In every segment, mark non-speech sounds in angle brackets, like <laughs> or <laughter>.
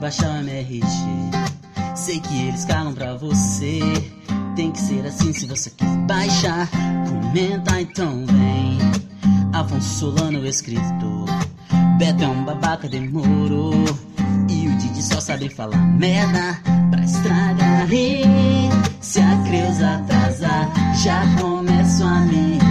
baixar MRG. Sei que eles calam pra você. Tem que ser assim se você quer baixar. Comenta então vem. Afonso Solano, escritor. Beto é um babaca, demorou. E o Didi só sabe falar merda pra estragar. E se a Creuza atrasar, já começo a me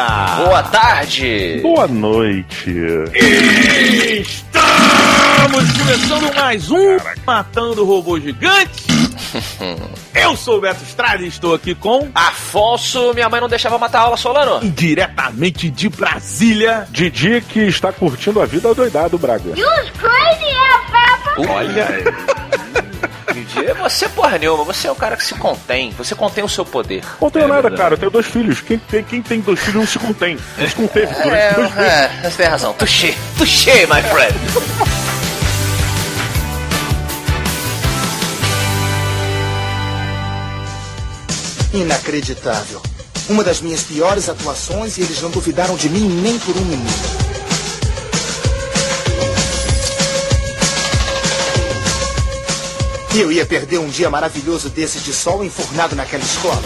Boa tarde! Boa noite. Estamos começando mais um Matando Robô Gigante. <laughs> Eu sou o Beto Estrada e estou aqui com Afonso, minha mãe não deixava matar a aula, Solano. diretamente de Brasília. Didi que está curtindo a vida doidado, Braga. Olha, <laughs> Didi, você porra nenhuma, você é o cara que se contém, você contém o seu poder. Não tenho É nada, verdade. cara. Eu tenho dois filhos. Quem tem, quem tem dois filhos não se contém. Não se conteve durante É, dois meses. é, você tem razão. Touché, touché, my friend. Inacreditável. Uma das minhas piores atuações e eles não duvidaram de mim nem por um minuto. Eu ia perder um dia maravilhoso desse de sol enfurnado naquela escola.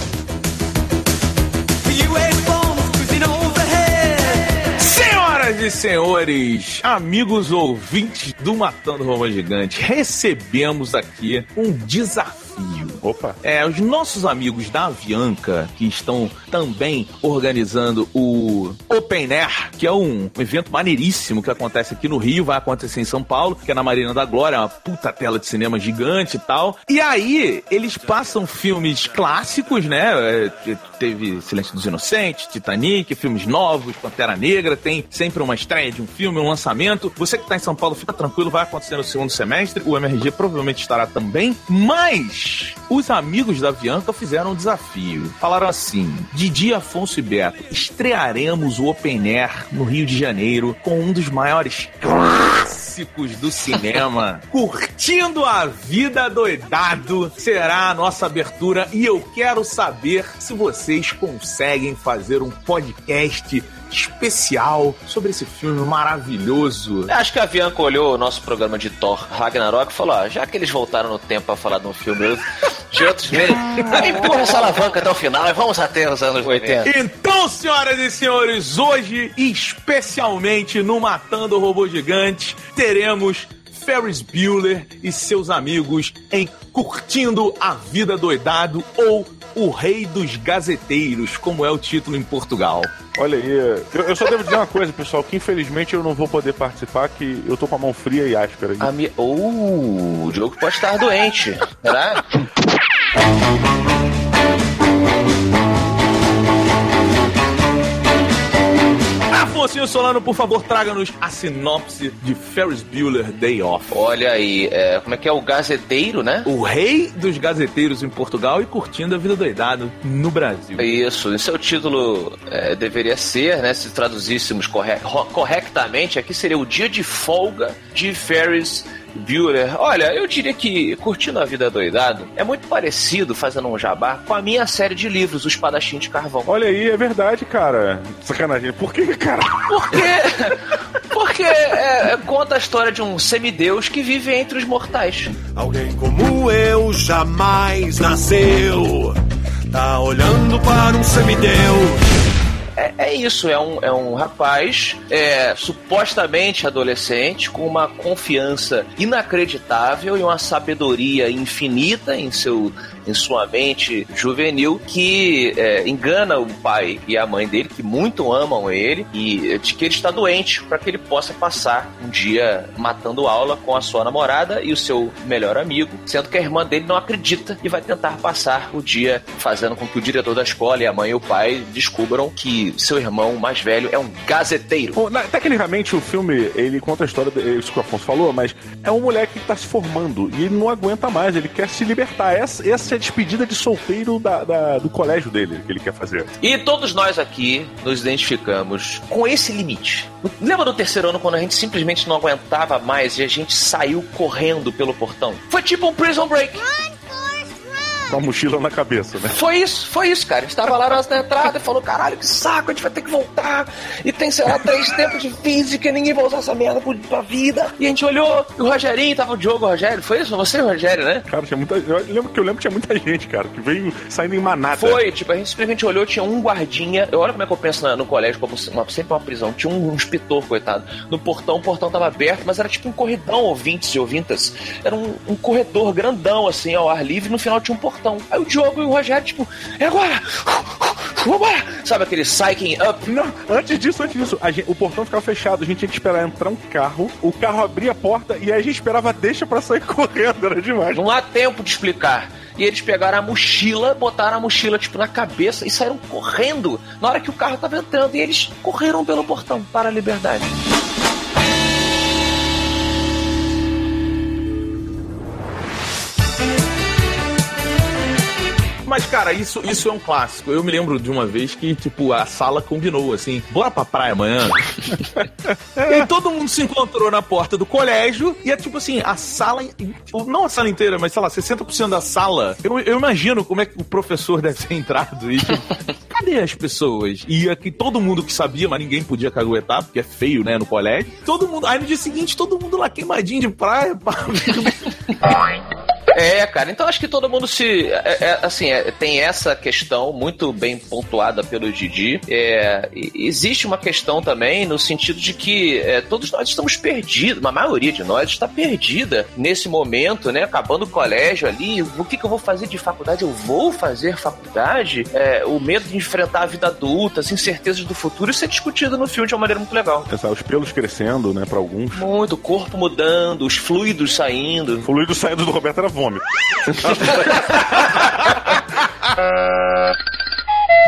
Senhoras e senhores, amigos ouvintes do Matando Robô Gigante, recebemos aqui um desafio. Opa. É, os nossos amigos da Avianca, que estão também organizando o Open Air, que é um evento maneiríssimo que acontece aqui no Rio, vai acontecer em São Paulo, que é na Marina da Glória, uma puta tela de cinema gigante e tal. E aí, eles passam filmes clássicos, né? É, te- Teve Silêncio dos Inocentes, Titanic, filmes novos, Pantera Negra, tem sempre uma estreia de um filme, um lançamento. Você que tá em São Paulo, fica tranquilo, vai acontecer no segundo semestre. O MRG provavelmente estará também. Mas os amigos da Avianca fizeram um desafio. Falaram assim: Didi, Afonso e Beto, estrearemos o Open Air no Rio de Janeiro com um dos maiores clássicos do cinema. <laughs> Curtindo a vida doidado será a nossa abertura e eu quero saber se vocês conseguem fazer um podcast especial sobre esse filme maravilhoso. Acho que a Bianca olhou o nosso programa de Thor Ragnarok e falou: ah, já que eles voltaram no tempo pra falar de um filme de outros meses, empurra essa alavanca até o final e vamos até os anos 80. Então, senhoras e senhores, hoje, especialmente no Matando o Robô Gigante, teremos Ferris Bueller e seus amigos em Curtindo a Vida Doidado ou O Rei dos Gazeteiros, como é o título em Portugal. Olha aí. Eu, eu só devo dizer uma coisa, pessoal, que infelizmente eu não vou poder participar, que eu tô com a mão fria e áspera. A minha... Uh, o Diogo pode estar doente. Será? <laughs> Mocinho Solano, por favor, traga-nos a sinopse de Ferris Bueller Day Off. Olha aí, é, como é que é o gazeteiro, né? O rei dos gazeteiros em Portugal e curtindo a vida doidado no Brasil. Isso, esse é o título é, deveria ser, né? Se traduzíssemos corre corretamente, aqui seria o dia de folga de Ferris Bueller. Olha, eu diria que Curtindo a Vida Doidado é muito parecido, fazendo um jabá, com a minha série de livros, O Espadachim de Carvão. Olha aí, é verdade, cara. Sacanagem. Por que, cara? Porque, porque é, é, conta a história de um semideus que vive entre os mortais. Alguém como eu jamais nasceu. Tá olhando para um semideus. É, é, isso, é um, é um rapaz é, supostamente adolescente, com uma confiança inacreditável e uma sabedoria infinita em seu em sua mente juvenil que é, engana o pai e a mãe dele, que muito amam ele, e de que ele está doente para que ele possa passar um dia matando aula com a sua namorada e o seu melhor amigo, sendo que a irmã dele não acredita e vai tentar passar o dia fazendo com que o diretor da escola e a mãe e o pai descubram que seu irmão mais velho é um gazeteiro. Bom, na, tecnicamente o filme ele conta a história, isso que o Afonso falou, mas é um moleque que está se formando e ele não aguenta mais, ele quer se libertar. Essa, essa é a despedida de solteiro da, da, do colégio dele que ele quer fazer. E todos nós aqui nos identificamos com esse limite. Lembra do terceiro ano quando a gente simplesmente não aguentava mais e a gente saiu correndo pelo portão? Foi tipo um prison break com a mochila na cabeça, né? Foi isso, foi isso, cara. A gente tava lá na entrada e falou: caralho, que saco, a gente vai ter que voltar. E tem, sei lá, três tempos de física, ninguém vai usar essa merda pra vida. E a gente olhou, e o Rogerinho tava o Diogo, o Rogério. Foi isso? Você, Rogério, né? Cara, tinha muita. Eu lembro que eu lembro que tinha muita gente, cara, que veio saindo em manada. Foi, tipo, a gente simplesmente olhou, tinha um guardinha. Eu olho como é que eu penso no colégio, como uma, sempre uma prisão. Tinha um, um inspetor, coitado. No portão, o portão tava aberto, mas era tipo um corredão, ouvintes e ouvintas. Era um, um corredor grandão, assim, ao ar livre, e no final tinha um portão. Aí o Diogo e o Rogério, tipo, é agora! Vambora! Sabe aquele cycling up? Não, antes disso, antes disso, gente, o portão ficava fechado, a gente tinha que esperar entrar um carro, o carro abria a porta e aí a gente esperava deixa pra sair <laughs> correndo, era demais. Não há tempo de explicar. E eles pegaram a mochila, botaram a mochila, tipo, na cabeça e saíram correndo na hora que o carro tava entrando. E eles correram pelo portão para a liberdade. Mas, cara, isso, isso é um clássico. Eu me lembro de uma vez que, tipo, a sala combinou, assim, bora pra praia amanhã. <laughs> e todo mundo se encontrou na porta do colégio e é tipo assim, a sala, não a sala inteira, mas sei lá, 60% da sala. Eu, eu imagino como é que o professor deve ter entrado e tipo, <laughs> cadê as pessoas? E aqui todo mundo que sabia, mas ninguém podia caguetar, porque é feio, né, no colégio. Todo mundo, aí no dia seguinte, todo mundo lá queimadinho de praia. <laughs> É, cara, então acho que todo mundo se. É, é, assim, é, tem essa questão muito bem pontuada pelo Didi. É, existe uma questão também no sentido de que é, todos nós estamos perdidos, uma maioria de nós está perdida nesse momento, né? Acabando o colégio ali. O que, que eu vou fazer de faculdade? Eu vou fazer faculdade? É, o medo de enfrentar a vida adulta, as incertezas do futuro, isso é discutido no filme de uma maneira muito legal. Pensar os pelos crescendo, né, para alguns. Muito, o corpo mudando, os fluidos saindo. Fluidos saindo do Roberto era vômito. <laughs>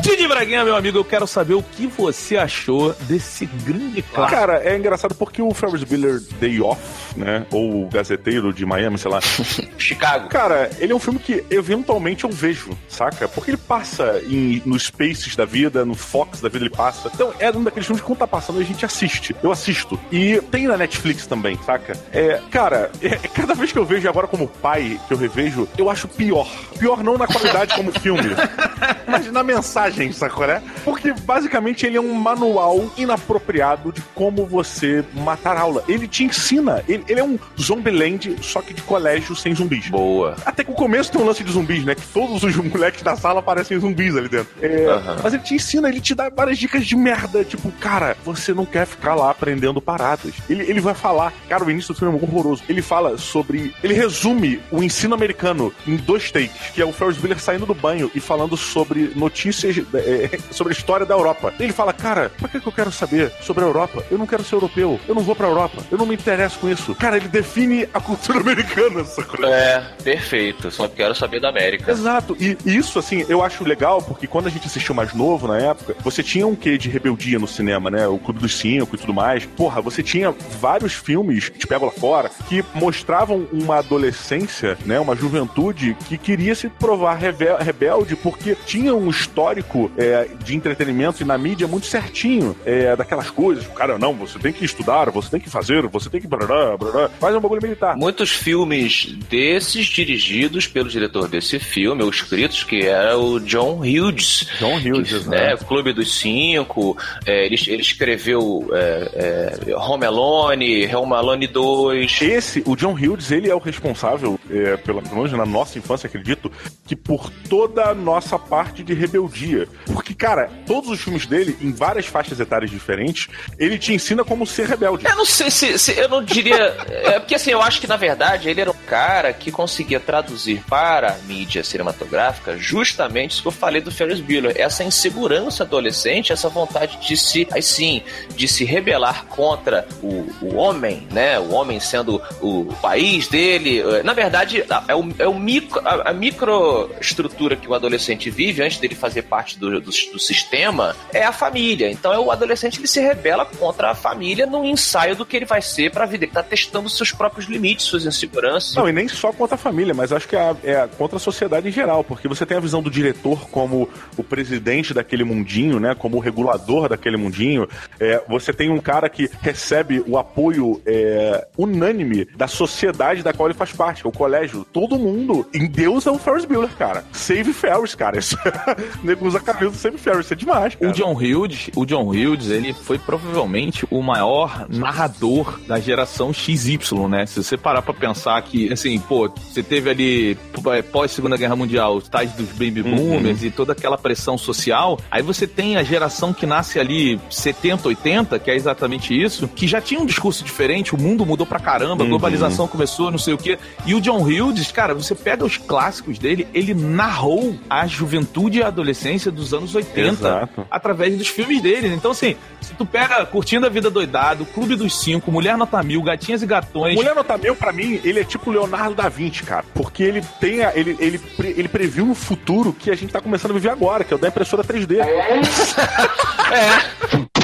Didi Braguinha, meu amigo, eu quero saber o que você achou desse grande clássico. Cara, é engraçado porque o Ferris Bueller Day Off, né? Ou o Gazeteiro de Miami, sei lá. <laughs> Chicago. Cara, ele é um filme que eventualmente eu vejo, saca? Porque ele passa em, nos Spaces da vida, no Fox da vida ele passa. Então é um daqueles filmes que quando tá passando a gente assiste. Eu assisto. E tem na Netflix também, saca? É, cara, é, cada vez que eu vejo agora como pai, que eu revejo, eu acho pior. Pior não na qualidade como filme, <laughs> mas na mensagem, sacou, né? Porque basicamente ele é um manual inapropriado de como você matar aula. Ele te ensina. Ele, ele é um Zombieland, só que de colégio sem zumbis. Boa. Até que o começo tem um lance de zumbis, né? Que todos os moleques da sala parecem zumbis ali dentro. É, uhum. Mas ele te ensina, ele te dá várias dicas de merda. Tipo, cara, você não quer ficar lá aprendendo paradas. Ele, ele vai falar, cara, o início do filme é horroroso. Ele fala sobre. Ele resume o ensino americano em dois takes, que é o Ferris Bueller saindo do banho e falando sobre notícias é, sobre a história da Europa. Ele fala, cara, pra que, que eu quero saber sobre a Europa? Eu não quero ser europeu, eu não vou pra Europa, eu não me interesso com isso. Cara, ele define a cultura <laughs> americana, sacou? É, perfeito. Só quero saber da América. Exato. E isso, assim, eu acho legal, porque quando a gente assistiu mais novo na época, você tinha um quê de rebeldia no cinema, né? O Clube dos Cinco e tudo mais. Porra, você tinha vários filmes, te pego lá fora, que mostravam uma adolescência, né? Uma juventude que queria se provar rebel rebelde porque tinha um histórico é, de entretenimento e na mídia muito certinho é, daquelas coisas. Cara, não, você tem que estudar, você tem que fazer, você tem que. Brará, brará, faz um bagulho militar. Muitos filmes desses dirigidos pelo diretor desse filme, ou escritos, que era o John Hughes. John Hughes, que, exato. né, Clube dos Cinco. é, ele, ele escreveu é, é, Home Alone, Home Alone 2. Esse, o John Hughes, ele é o responsável, é, pelo menos na nossa infância, acredito, que por toda a nossa parte de rebeldia. Porque, cara, todos os filmes dele, em várias faixas etárias diferentes, ele te ensina como ser rebelde. Eu não sei se, se- eu não diria. É porque assim, eu acho que na verdade ele era um cara que conseguia traduzir para a mídia cinematográfica justamente isso que eu falei do Ferris Bueller. Essa insegurança adolescente, essa vontade de se, aí sim, de se rebelar contra o, o homem, né? O homem sendo o país dele. Na verdade, é o, é o micro, a, a microestrutura que o adolescente vive antes dele fazer parte do, do, do sistema é a família. Então é o adolescente ele se rebela contra a família num ensaio do que ele vai ser pra vida. Ele tá testando seus próprios limites, suas inseguranças. Não, e nem só contra a família, mas acho que é, a- é a- contra a sociedade em geral, porque você tem a visão do diretor como o presidente daquele mundinho, né? Como o regulador daquele mundinho. É, você tem um cara que recebe o apoio é, unânime da sociedade da qual ele faz parte, que é o colégio. Todo mundo em Deus é o Ferris Bueller, cara. Save Ferris, cara. <laughs> O nego usa a camisa do Save Ferris, é demais, cara. O John Hughes, o John Hughes, ele foi provavelmente o maior narrador da geração XY, né? Se você parar pra pensar que, assim, pô, você teve ali p- pós Segunda Guerra Mundial, os tais dos baby boomers e toda aquela pressão social, aí você tem a geração que nasce ali 70, 80, que é exatamente isso, que já tinha um discurso diferente, o mundo mudou pra caramba, a globalização começou, não sei o quê. E o John Hughes, cara, você pega os clássicos dele, ele narrou a juventude e a adolescência dos anos 80 Exato. através dos filmes dele. Então, assim, se tu pega Curtindo a Vida Doidado, Clube dos Cinco, Mulher Nota Mil, Gatinhas e Gatões. Mulher Nota Mil, pra mim, ele é tipo Leonardo da Vinci, cara. Porque ele tem a- ele, ele, pre- ele previu um futuro que a gente tá começando a viver agora, que é o da impressora 3D. <laughs>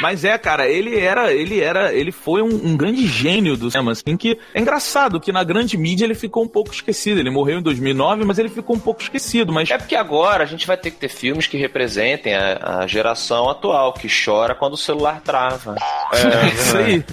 Mas é, cara, ele era, ele era, ele foi um, um grande gênio do cinema, assim, que é engraçado que na grande mídia ele ficou um pouco esquecido. Ele morreu em 2009, mas ele ficou um pouco esquecido, mas É porque agora a gente vai ter que ter filmes que representem a, a geração atual, que chora quando o celular trava. é <laughs> isso aí.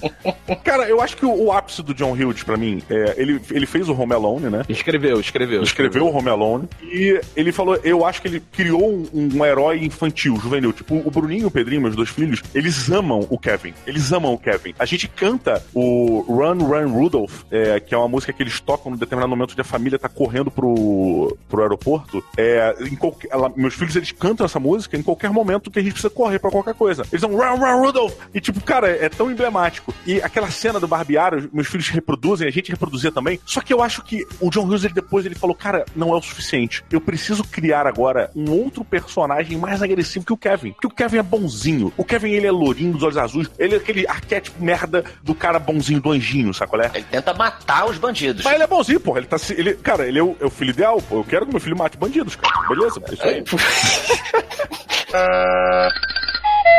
Cara, eu acho que o, o ápice do John Hughes, pra mim, é, ele, ele fez o Home Alone, né? Escreveu, escreveu. Escreveu o Home Alone e ele falou, eu acho que ele criou um, um herói infantil, juvenil. Tipo, o Bruninho e o Pedrinho, meus dois filhos, eles amam o Kevin. Eles amam o Kevin. A gente canta o Run, Run, Rudolph, é, que é uma música que eles tocam num determinado momento onde a família tá correndo pro, pro aeroporto. É, qualquer, ela- meus filhos, eles cantam essa música em qualquer momento que a gente precisa correr pra qualquer coisa. Eles dão Run, Run, Rudolph! E tipo, cara, é tão emblemático. E aquela cena do barbeário, meus filhos reproduzem, a gente reproduzia também. Só que eu acho que o John Hughes, ele depois ele falou, cara, não é o suficiente. Eu preciso criar agora um outro personagem mais agressivo que o Kevin. Porque o Kevin é bonzinho. O Kevin, ele é lourinho, dos olhos azuis. Ele é aquele arquétipo merda do cara bonzinho, do anjinho, sacolé? Ele tenta matar os bandidos. Mas ele é bonzinho, porra. Ele tá se. Ele, cara, ele é o, é o filho ideal, pô. Eu quero que meu filho mate bandidos, cara. Beleza? É isso aí. <laughs>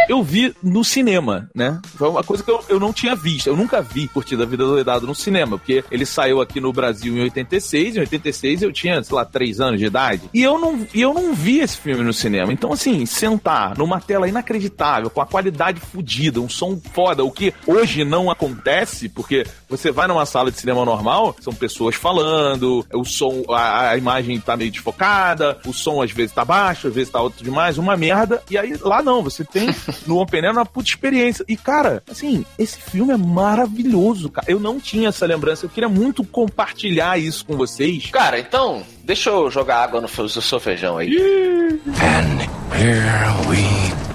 eu vi no cinema, né? Foi uma coisa que eu, eu não tinha visto. Eu nunca vi Curtida a Vida Doidado no cinema, porque ele saiu aqui no Brasil em 86. Em 86 eu tinha, sei lá, 3 anos de idade. E eu não, e eu não vi esse filme no cinema. Então, assim, sentar numa tela inacreditável, com a qualidade fodida, um som foda, o que hoje não acontece, porque você vai numa sala de cinema normal, são pessoas falando, o som, a, a imagem tá meio desfocada, o som às vezes tá baixo, às vezes tá alto demais, uma merda. E aí lá não, você tem no Open Air uma puta experiência. E cara, assim, esse filme é maravilhoso, cara. Eu não tinha essa lembrança, eu queria muito compartilhar isso com vocês. Cara, então, deixa eu jogar água no seu feijão aí. And here we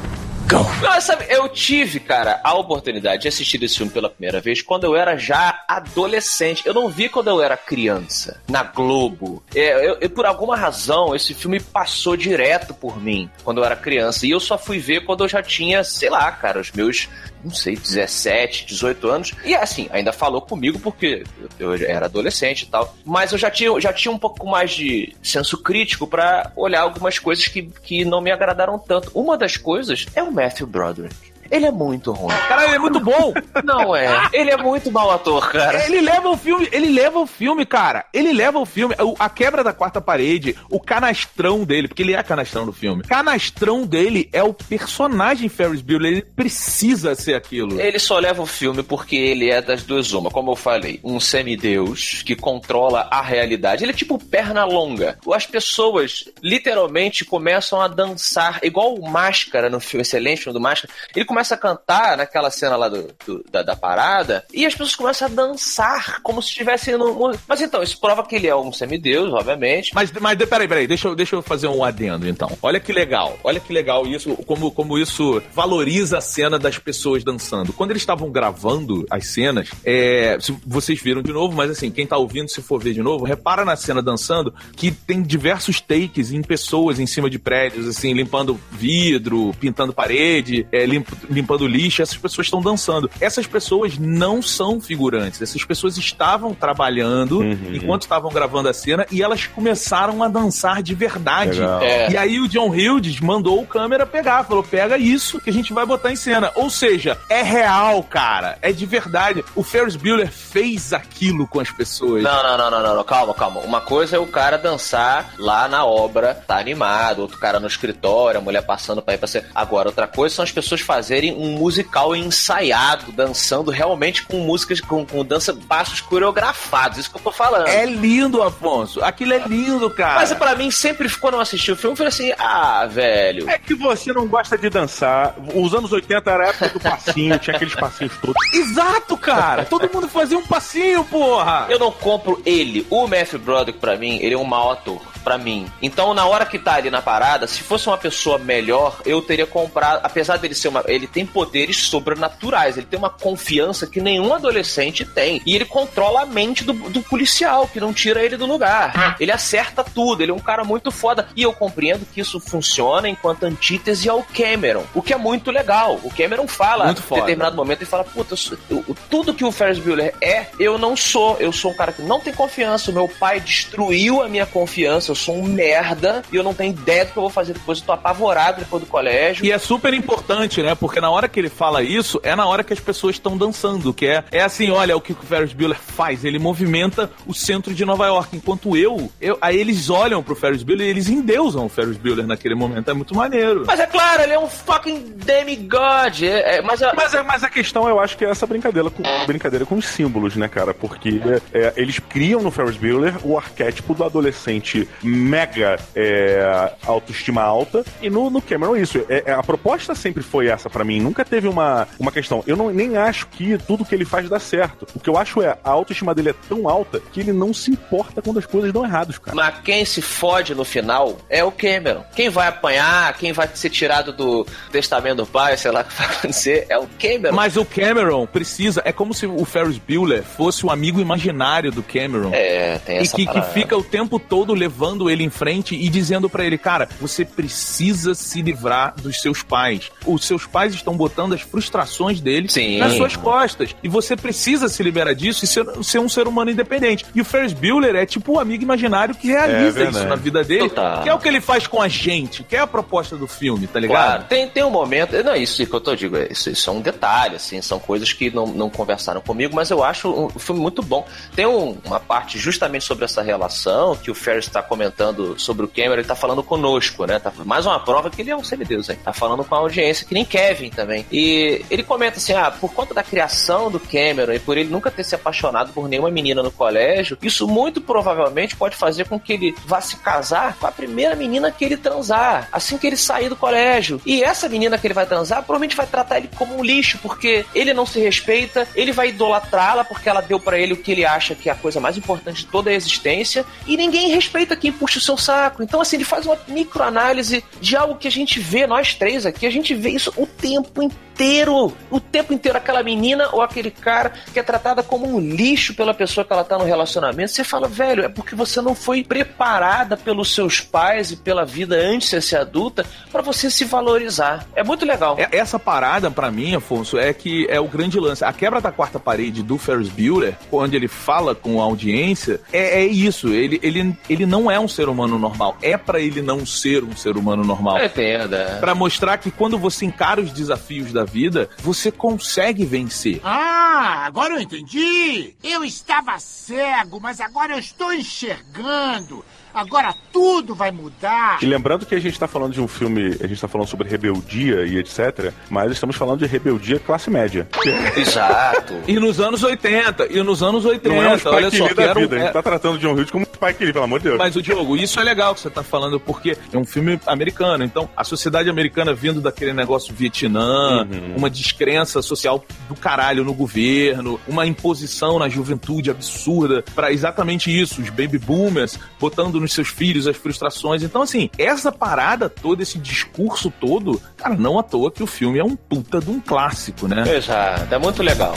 Não, sabe, eu tive, cara, a oportunidade de assistir esse filme pela primeira vez quando eu era já adolescente. Eu não vi quando eu era criança, na Globo. É, eu, eu, por alguma razão, esse filme passou direto por mim quando eu era criança. E eu só fui ver quando eu já tinha, sei lá, cara, os meus não sei, 17, 18 anos. E assim, ainda falou comigo porque eu era adolescente e tal. Mas eu já tinha, já tinha um pouco mais de senso crítico para olhar algumas coisas que, que não me agradaram tanto. Uma das coisas é o Matthew Broderick. Ele é muito ruim. Cara, ele é muito bom. <laughs> Não é. Ele é muito mau ator, cara. Ele leva o filme, ele leva o filme, cara. Ele leva o filme. A quebra da quarta parede, o canastrão dele, porque ele é canastrão do filme. Canastrão dele é o personagem Ferris Bueller. Ele precisa ser aquilo. Ele só leva o filme porque ele é das duas uma. Como eu falei, um semideus que controla a realidade. Ele é tipo perna longa. As pessoas literalmente começam a dançar, igual o Máscara no filme excelente, filme do Máscara. Ele começa começa a cantar naquela cena lá do, do da, da, parada e as pessoas começam a dançar como se estivessem no. Mas então, isso prova que ele é um semideus, obviamente. Mas, mas peraí, peraí, deixa eu, deixa eu fazer um adendo então. Olha que legal, olha que legal isso, como, como isso valoriza a cena das pessoas dançando. Quando eles estavam gravando as cenas, é, vocês viram de novo, mas assim, quem tá ouvindo, se for ver de novo, repara na cena dançando que tem diversos takes em pessoas em cima de prédios, assim, limpando vidro, pintando parede, é, limp, limpando lixo, essas pessoas estão dançando. Essas pessoas não são figurantes, essas pessoas estavam trabalhando uhum. enquanto estavam gravando a cena e elas começaram a dançar de verdade. É. E aí o John Hughes mandou o câmera pegar, falou: pega isso que a gente vai botar em cena. Ou seja, é real, cara, é de verdade. O Ferris Bueller fez aquilo com as pessoas. Não, não, não, não, não, calma, calma. Uma coisa é o cara dançar lá na obra, tá animado, outro cara no escritório, a mulher passando pra ir pra ser. Agora, outra coisa são as pessoas fazerem fazerem um musical ensaiado, dançando realmente com músicas, com, com dança, passos coreografados. Isso que eu tô falando. É lindo, Afonso. Aquilo é lindo, cara. Mas para mim, sempre quando eu assisti o filme, eu falei assim: ah, velho. É que você não gosta de dançar. Os anos 80 era a época do passinho, tinha aqueles passinhos todos. <laughs> Exato, cara. Todo mundo fazia um passinho, porra. Eu não compro ele. O Matthew Broderick, pra mim, ele é um mau ator para mim. Então, na hora que tá ali na parada, se fosse uma pessoa melhor, eu teria comprado. Apesar dele ser uma. Ele tem poderes sobrenaturais, ele tem uma confiança que nenhum adolescente tem. E ele controla a mente do, do policial, que não tira ele do lugar. Ele acerta tudo, ele é um cara muito foda. E eu compreendo que isso funciona enquanto antítese ao Cameron, o que é muito legal. O Cameron fala em determinado momento e fala: Puta, eu, tudo que o Ferris Bueller é, eu não sou. Eu sou um cara que não tem confiança. O meu pai destruiu a minha confiança sou um merda e eu não tenho ideia do que eu vou fazer depois. Eu tô apavorado depois do colégio. E é super importante, né? Porque na hora que ele fala isso, é na hora que as pessoas estão dançando, que é, é assim, olha o que o Ferris Bueller faz, ele movimenta o centro de Nova York, enquanto eu, eu aí eles olham pro Ferris Bueller e eles endeusam o Ferris Bueller naquele momento, é muito maneiro. Mas é claro, ele é um fucking demigod, é, é, mas, é... Mas, é, mas a questão, eu acho que é essa brincadeira com, brincadeira com os símbolos, né, cara? Porque é, eles criam no Ferris Bueller o arquétipo do adolescente mega é, autoestima alta. E no, no Cameron, isso. É, é a proposta sempre foi essa para mim. Nunca teve uma, uma questão. Eu não, nem acho que tudo que ele faz dá certo. O que eu acho é a autoestima dele é tão alta que ele não se importa quando as coisas dão errados, cara. Mas quem se fode no final é o Cameron. Quem vai apanhar, quem vai ser tirado do testamento do pai, sei lá o que vai acontecer, é o Cameron. Mas o Cameron precisa. É como se o Ferris Bueller fosse o amigo imaginário do Cameron. É, tem essa E que, que fica o tempo todo levando levando ele em frente e dizendo para ele, cara, você precisa se livrar dos seus pais. Os seus pais estão botando as frustrações deles Sim. nas suas costas. E você precisa se liberar disso e ser, ser um ser humano independente. E o Ferris Bueller é tipo o amigo imaginário que realiza é isso na vida dele. Total. Que é o que ele faz com a gente, que é a proposta do filme, tá ligado? Claro, tem, tem um momento. Não, isso que eu tô digo, isso, isso é um detalhe, assim, são coisas que não, não conversaram comigo, mas eu acho o um filme muito bom. Tem um, uma parte justamente sobre essa relação que o Ferris está comentando comentando sobre o Cameron, ele tá falando conosco, né? Tá, mais uma prova que ele é um semideus, hein? Tá falando com a audiência, que nem Kevin também. E ele comenta assim: ah, por conta da criação do Cameron e por ele nunca ter se apaixonado por nenhuma menina no colégio, isso muito provavelmente pode fazer com que ele vá se casar com a primeira menina que ele transar, assim que ele sair do colégio. E essa menina que ele vai transar provavelmente vai tratar ele como um lixo, porque ele não se respeita, ele vai idolatrá-la porque ela deu para ele o que ele acha que é a coisa mais importante de toda a existência, e ninguém respeita quem puxa o seu saco. Então, assim, ele faz uma microanálise de algo que a gente vê, nós três aqui, a gente vê isso o tempo tempo inteiro. O tempo inteiro, aquela menina ou aquele cara que é tratada como um lixo pela pessoa que ela tá no relacionamento. Você fala, velho, é porque você não foi preparada pelos seus pais e pela vida antes de ser adulta para você se valorizar. É muito legal. É, essa parada, para mim, Afonso, é que é o grande lance. A quebra da quarta parede do Ferris Bueller, quando ele fala com a audiência, é, é isso. Ele, ele, ele não é um ser humano normal. É para ele não ser um ser humano normal. Entenda. Para mostrar que quando você encara os desafios da vida, você consegue vencer. Ah, agora eu entendi. Eu estava cego, mas agora eu estou enxergando. Agora tudo vai mudar. E lembrando que a gente tá falando de um filme, a gente tá falando sobre rebeldia e etc, mas estamos falando de rebeldia classe média. <laughs> Exato. E nos anos 80, e nos anos 80, Não é um olha só, da era um- vida, a gente é- tá tratando o John Hughes como Spike Lee, pelo amor de Deus. Mas o Diogo, isso é legal que você tá falando, porque é um filme americano. Então, a sociedade americana vindo daquele negócio Vietnã, Uhum. uma descrença social do caralho no governo, uma imposição na juventude absurda pra exatamente isso, os baby boomers botando nos seus filhos as frustrações. Então, assim, essa parada toda, esse discurso todo, cara, não à toa que o filme é um puta de um clássico, né? Exato. É muito legal.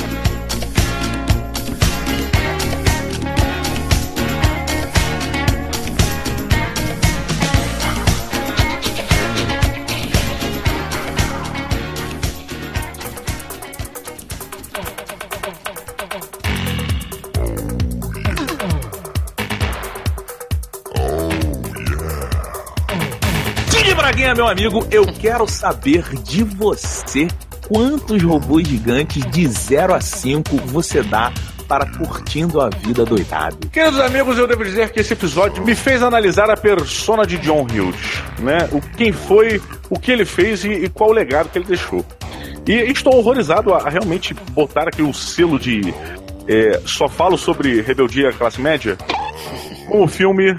Meu amigo, eu quero saber de você quantos robôs gigantes de 0 a 5 você dá para curtindo a vida doidado. Queridos amigos, eu devo dizer que esse episódio me fez analisar a persona de John Hughes, né? O quem foi, o que ele fez e, e qual o legado que ele deixou. E estou horrorizado a, a realmente botar aqui o selo de é, só falo sobre rebeldia classe média com o filme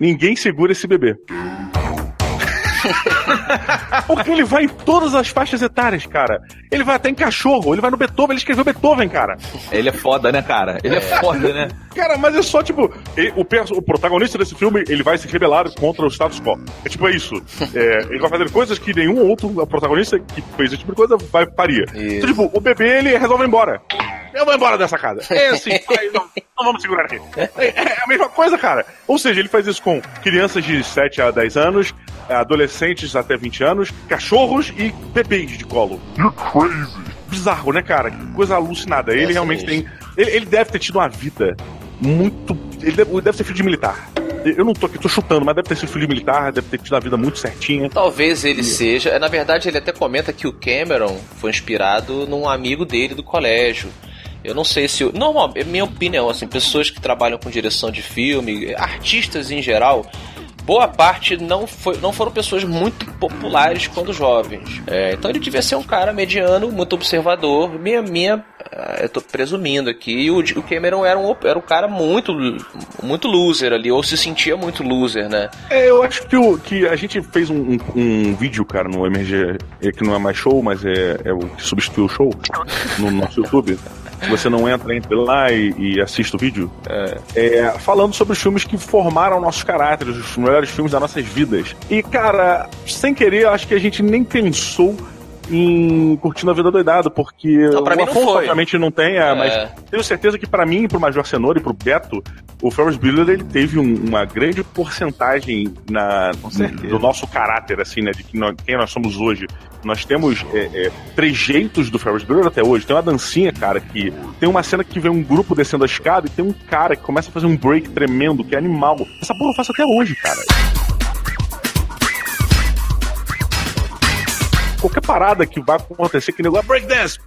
Ninguém segura esse bebê. <laughs> Porque ele vai em todas as faixas etárias, cara. Ele vai até em cachorro, ele vai no Beethoven, ele escreveu Beethoven, cara. Ele é foda, né, cara? Ele é, foda, né? Cara, mas é só tipo. ele- o, o protagonista desse filme ele vai se rebelar contra o status quo. É tipo é isso. É, ele vai fazer coisas que nenhum outro protagonista que fez esse tipo de coisa vai, faria. Então, tipo, o bebê ele resolve ir embora. Eu vou embora dessa casa. É assim, <laughs> não, não vamos segurar aqui. É, é a mesma coisa, cara. Ou seja, ele faz isso com crianças de 7 a 10 anos, adolescentes até 20 anos, cachorros e bebês de colo. Bizarro, né, cara? Que coisa alucinada. Ele É realmente tem. Ele, ele deve ter tido uma vida muito. Ele deve, ele deve ser filho de militar. Eu não tô aqui, tô chutando, mas deve ter sido filho de militar, deve ter tido uma vida muito certinha. Talvez ele seja. Na verdade, ele até comenta que o Cameron foi inspirado num amigo dele do colégio. Eu não sei se. Normal, é minha opinião, assim, pessoas que trabalham com direção de filme, artistas em geral, boa parte não, foi, não foram pessoas muito populares quando jovens. É, então ele devia ser um cara mediano, muito observador. Minha, minha, eu tô presumindo aqui. E o, o Cameron era um, era um cara muito, muito loser ali, ou se sentia muito loser, né? É, eu acho que, o, que a gente fez um, um- um vídeo, cara, no MRG, é, que não é mais show, mas é, é o que substituiu o show, no nosso YouTube. Se você não entra, entre lá e, e assista o vídeo. É, falando sobre os filmes que formaram nossos caráteres, os melhores filmes das nossas vidas. E, cara, sem querer, acho que a gente nem pensou em Curtindo a Vida Doidado, porque Não, pra o mim não Afonso, foi. obviamente, não tem, é, É. mas tenho certeza que pra mim, pro Major Cenoura e pro Beto, o Ferris Bueller ele teve um- uma grande porcentagem na, do nosso caráter, assim, né? De que nós- quem nós somos hoje. Nós temos é, é, trejeitos do Ferris Bueller até hoje. Tem uma dancinha, cara, que tem uma cena que vem um grupo descendo a escada e tem um cara que começa a fazer um break tremendo, que é animal. Essa porra eu faço até hoje, cara. Qualquer parada que vai acontecer, que negócio, break dance,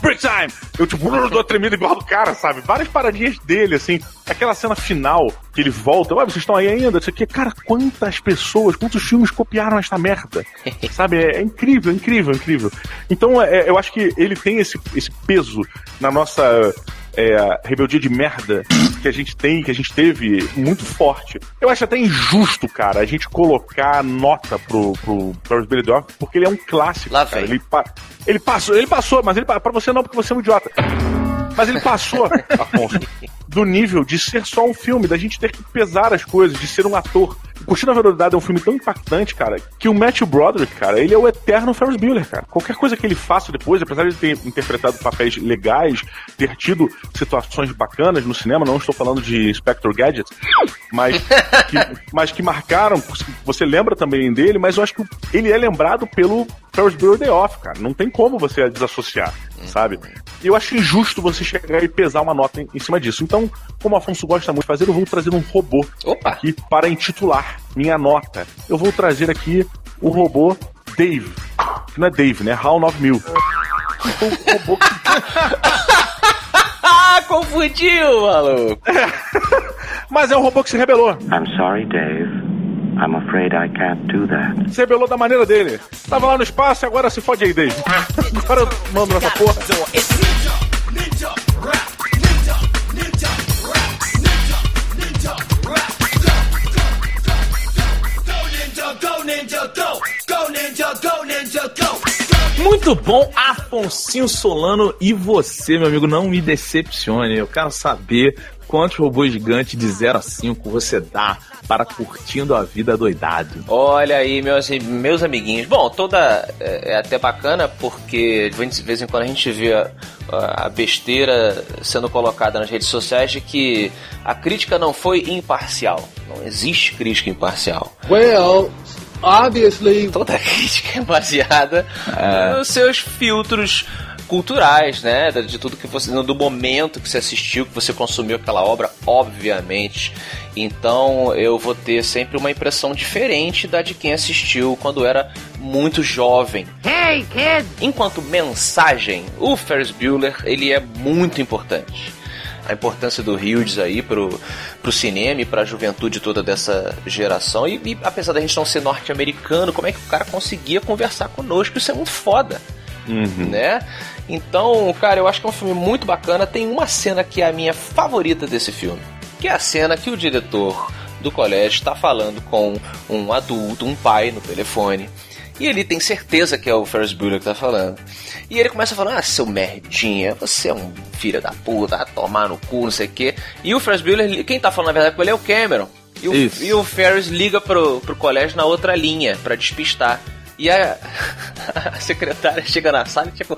break time. Eu, tipo, <laughs> dou tremendo igual do cara, sabe? Várias paradinhas dele, assim. Aquela cena final que ele volta, ué, vocês estão aí ainda? Isso aqui, cara, quantas pessoas, quantos filmes copiaram esta merda? <laughs> sabe? É, é incrível, incrível, incrível. Então, é, eu acho que ele tem esse, esse peso na nossa é, rebeldia de merda que a gente tem, que a gente teve, muito forte. Eu acho até injusto, cara, a gente colocar nota pro, pro The Office, porque ele é um clássico. Lá cara. vem. Ele, pa- ele passou, ele passou, mas ele, pa- pra você não, porque você é um idiota. Mas ele passou, Afonso. <laughs> do nível de ser só um filme, da gente ter que pesar as coisas, de ser um ator. Curtindo a Velocidade é um filme tão impactante, cara, que o Matthew Broderick, cara, ele é o eterno Ferris Bueller, cara. Qualquer coisa que ele faça depois, apesar de ele ter interpretado papéis legais, ter tido situações bacanas no cinema, não estou falando de Spectre Gadget, mas que, <laughs> mas que marcaram, você lembra também dele, mas eu acho que ele é lembrado pelo Ferris Bueller Day Off, cara. Não tem como você desassociar, sabe? E eu acho injusto você chegar e pesar uma nota em, em cima disso. Então, como o Afonso gosta muito de fazer, eu vou trazer um robô Opa. aqui para intitular minha nota. Eu vou trazer aqui o robô Dave. Que não é Dave, né? HAL 9000. O robô que <laughs> confundiu, maluco. <laughs> Mas é um robô que se rebelou. I'm sorry, Dave. I'm afraid I can't do that. Se rebelou da maneira dele. Tava lá no espaço e agora se fode aí, Dave. <laughs> Agora eu mando nessa porra. Muito bom, Afonsinho Solano. E você, meu amigo, não me decepcione. Eu quero saber quantos robôs gigantes de 0 a 5 você dá para curtindo a vida doidado. Olha aí, meus, meus amiguinhos. Bom, toda. É, é até bacana porque de vez em quando a gente vê a, a besteira sendo colocada nas redes sociais de que a crítica não foi imparcial. Não existe crítica imparcial. Well, obviously. Toda crítica é baseada nos seus filtros culturais, né? De tudo que você. do momento que você assistiu, que você consumiu aquela obra, obviamente. Então eu vou ter sempre uma impressão diferente da de quem assistiu quando era muito jovem. Hey, kid! Enquanto mensagem, o Ferris Bueller ele é muito importante. A importância do Hughes aí pro, pro cinema e pra juventude toda dessa geração. E, e apesar da gente não ser norte-americano, como é que o cara conseguia conversar conosco? Isso é muito foda. Né? Então, cara, eu acho que é um filme muito bacana. Tem uma cena que é a minha favorita desse filme, que é a cena que o diretor do colégio está falando com um adulto, um pai, no telefone. E ele tem certeza que é o Ferris Bueller que tá falando. E ele começa a falar: Ah, seu merdinha, você é um filho da puta, vai tomar no cu, não sei o quê. E o Ferris Bueller, quem tá falando na verdade com ele é o Cameron. E o, e o Ferris liga pro, pro colégio na outra linha, pra despistar. E a, <laughs> a secretária chega na sala e tipo,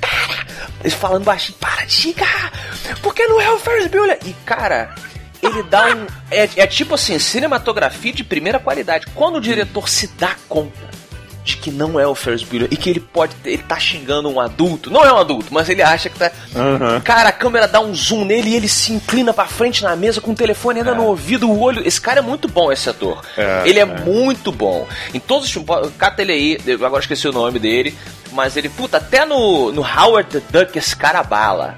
para! Falando baixinho, para de xingar! Porque não é o Ferris Bueller! E cara, ele dá um. É, é tipo assim, cinematografia de primeira qualidade. Quando o diretor se dá conta de que não é o Ferris Bueller e que ele pode ter, ele tá xingando um adulto, não é um adulto, mas ele acha que tá. Cara, a câmera dá um zoom nele e ele se inclina pra frente na mesa com o telefone ainda no ouvido, o olho. Esse cara é muito bom, esse ator. É, ele é, é. muito bom. Em todos os filmes, cata ele aí, eu agora esqueci o nome dele, mas ele, puta, até no, no Howard the Duck esse cara bala.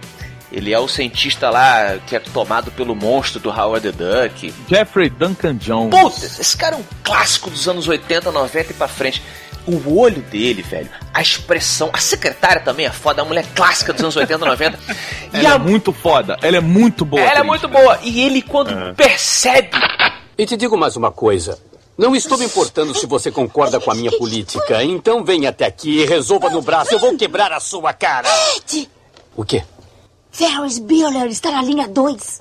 Ele é o cientista lá que é tomado pelo monstro do Howard the Duck. Jeffrey Duncan Jones. Puta, esse cara é um clássico dos anos 80, 90 e pra frente. O olho dele, velho, a expressão. A secretária também é foda, a mulher clássica dos anos 80, 90. <laughs> e Ela a é muito foda, ela é muito boa. ela é muito boa. E ele, quando percebe. E te digo mais uma coisa. Não estou me importando se você concorda com a minha política. Então venha até aqui e resolva no braço. Eu vou quebrar a sua cara. Ed, O quê? Ferris Bueller está na linha 2.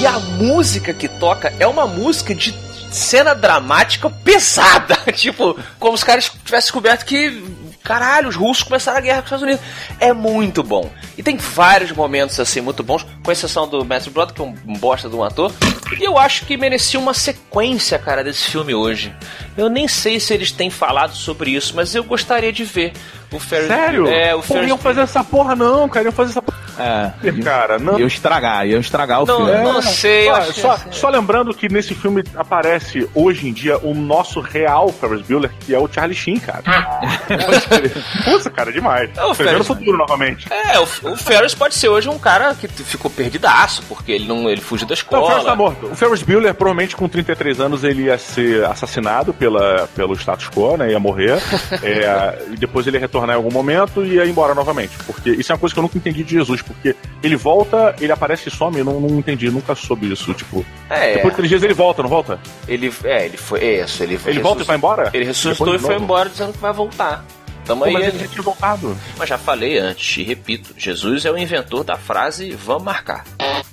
E a música que toca é uma música de cena dramática pesada. <laughs> tipo, como os caras tivessem descoberto que. Caralho, os russos começaram a guerra com os Estados Unidos. É muito bom. E tem vários momentos assim muito bons, com exceção do Matthew Broderick, que é um bosta de um ator. E eu acho que merecia uma sequência, cara, desse filme hoje. Eu nem sei se eles têm falado sobre isso, mas eu gostaria de ver o Ferris. Sério? É, o Pô, Ferris. iam fazer essa porra não, cara. Iam fazer essa porra. É, Cara, não. Iam estragar, iam estragar o Não, filme. não sei, eu Só, acho que- só, só lembrando que nesse filme aparece hoje em dia o nosso real Ferris Bueller, que é o Charlie Sheen, cara. <laughs> Puta, cara, demais. É o Ferris- futuro novamente. É, o, o Ferris pode ser hoje um cara que ficou perdidaço, porque ele não ele fugiu da Não, o Ferris tá escola. morto. O Ferris Bueller, provavelmente com 33 anos, ele ia ser assassinado pela, pelo status quo, né? Ia morrer. <laughs> É, e depois ele ia retornar em algum momento e ia embora novamente. Porque isso é uma coisa que eu nunca entendi de Jesus. Porque ele volta, ele aparece e some. Eu não, não entendi, nunca soube isso. Tipo, É, depois de três dias ele volta, não volta? ele, é, ele foi, é isso, ele, Ele volta e vai embora? Ele ressuscitou e foi embora dizendo que vai voltar. Tamo Pô, aí. mas ele tinha voltado. Mas já falei antes e repito, Jesus é o inventor da frase vamos marcar.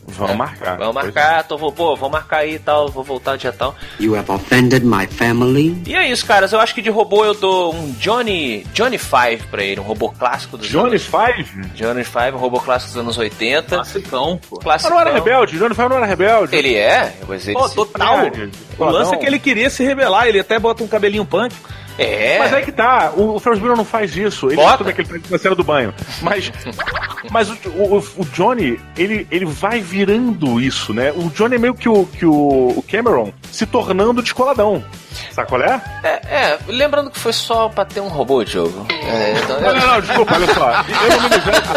Vamos marcar. Vamos marcar, tô, vou, pô, vou marcar aí e tal, vou voltar dia tal. You have offended my family. E é isso, caras. Eu acho que de robô eu dou um Johnny Johnny Five pra ele, um robô clássico dos Johnny anos... Five? Johnny Five, um robô clássico dos anos 80. Classicão, pô. Mas Clássico. não era rebelde, Johnny Five não era rebelde. Ele é? Mas ele Pô, se- total. O lance é que ele queria se rebelar, ele até bota um cabelinho punk. É. Mas aí que tá, o, o Ferris Bueller não faz isso. Ele Bota. tudo que ele faz na cena do banho. Mas, <laughs> mas o, o, o Johnny, ele, ele vai virando isso, né? O Johnny é meio que o, que o, Cameron se tornando descoladão. Sabe qual é? É, é, lembrando que foi só pra ter um robô, Diogo. É, então, Não, não, não, desculpa, olha só. Eu não me baixo.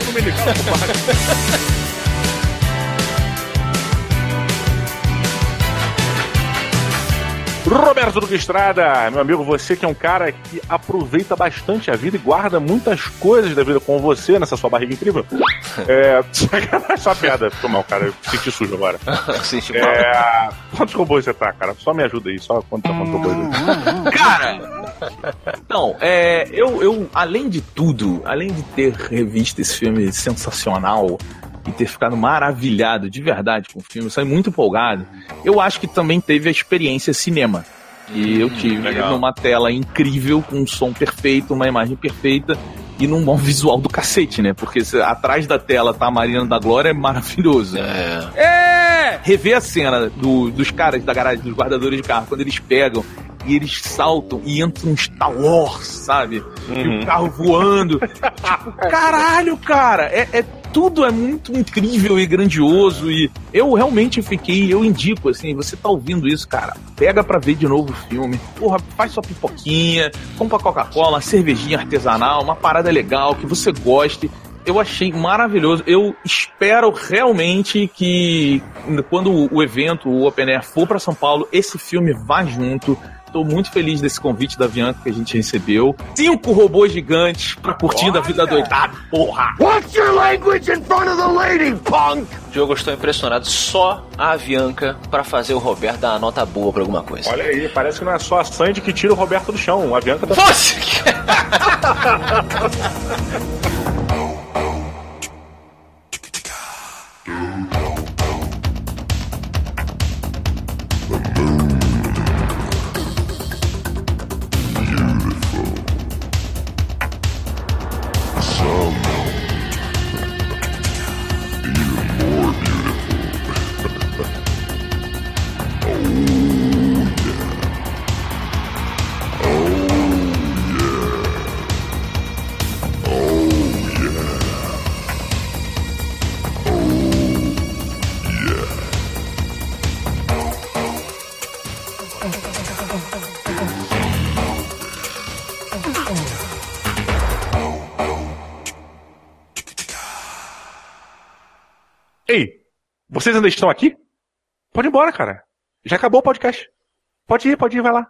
Eu não me nivelo <laughs> Roberto Duque Estrada, meu amigo, você que é um cara que aproveita bastante a vida e guarda muitas coisas da vida com você nessa sua barriga incrível. <laughs> É. <laughs> Só piada, foi mal, cara. Eu senti sujo agora. <laughs> Senti mal. É. Quantos robôs você tá, cara? Só me ajuda aí, só quantos, quantos robôs aí. Cara! Não, é, eu, eu, além de tudo, além de ter revisto esse filme sensacional e ter ficado maravilhado de verdade com o filme, eu saí muito empolgado, eu acho que também teve a experiência cinema. E eu tive legal. numa tela incrível, com um som perfeito, uma imagem perfeita e num bom <laughs> visual do cacete, né? Porque atrás da tela tá a Marina da Glória é maravilhoso. É. É! Rever a cena do- dos caras da garagem, dos guardadores de carro, quando eles pegam e eles saltam e entram um Star Wars, sabe? E o carro voando. <laughs> tipo, caralho, cara! É, é- tudo é muito incrível e grandioso. E eu realmente fiquei, eu indico, assim, você tá ouvindo isso, cara, pega pra ver de novo o filme. Porra, faz sua pipoquinha, compra Coca-Cola, cervejinha artesanal, uma parada legal que você goste eu achei maravilhoso. Eu espero realmente que quando o evento, o Open Air for para São Paulo, esse filme vá junto. Tô muito feliz desse convite da Avianca que a gente recebeu. Cinco robôs gigantes pra curtindo a vida doidada, porra! Watch your language in front of the lady, punk! Diogo, eu estou impressionado. Só a Avianca pra fazer o Roberto dar uma nota boa pra alguma coisa. Olha aí, parece que não é só a Sandy que tira o Roberto do chão. O Avianca tá. Você! <laughs> vocês ainda estão aqui? Pode ir embora, cara. Já acabou o podcast. Pode ir, pode ir, vai lá.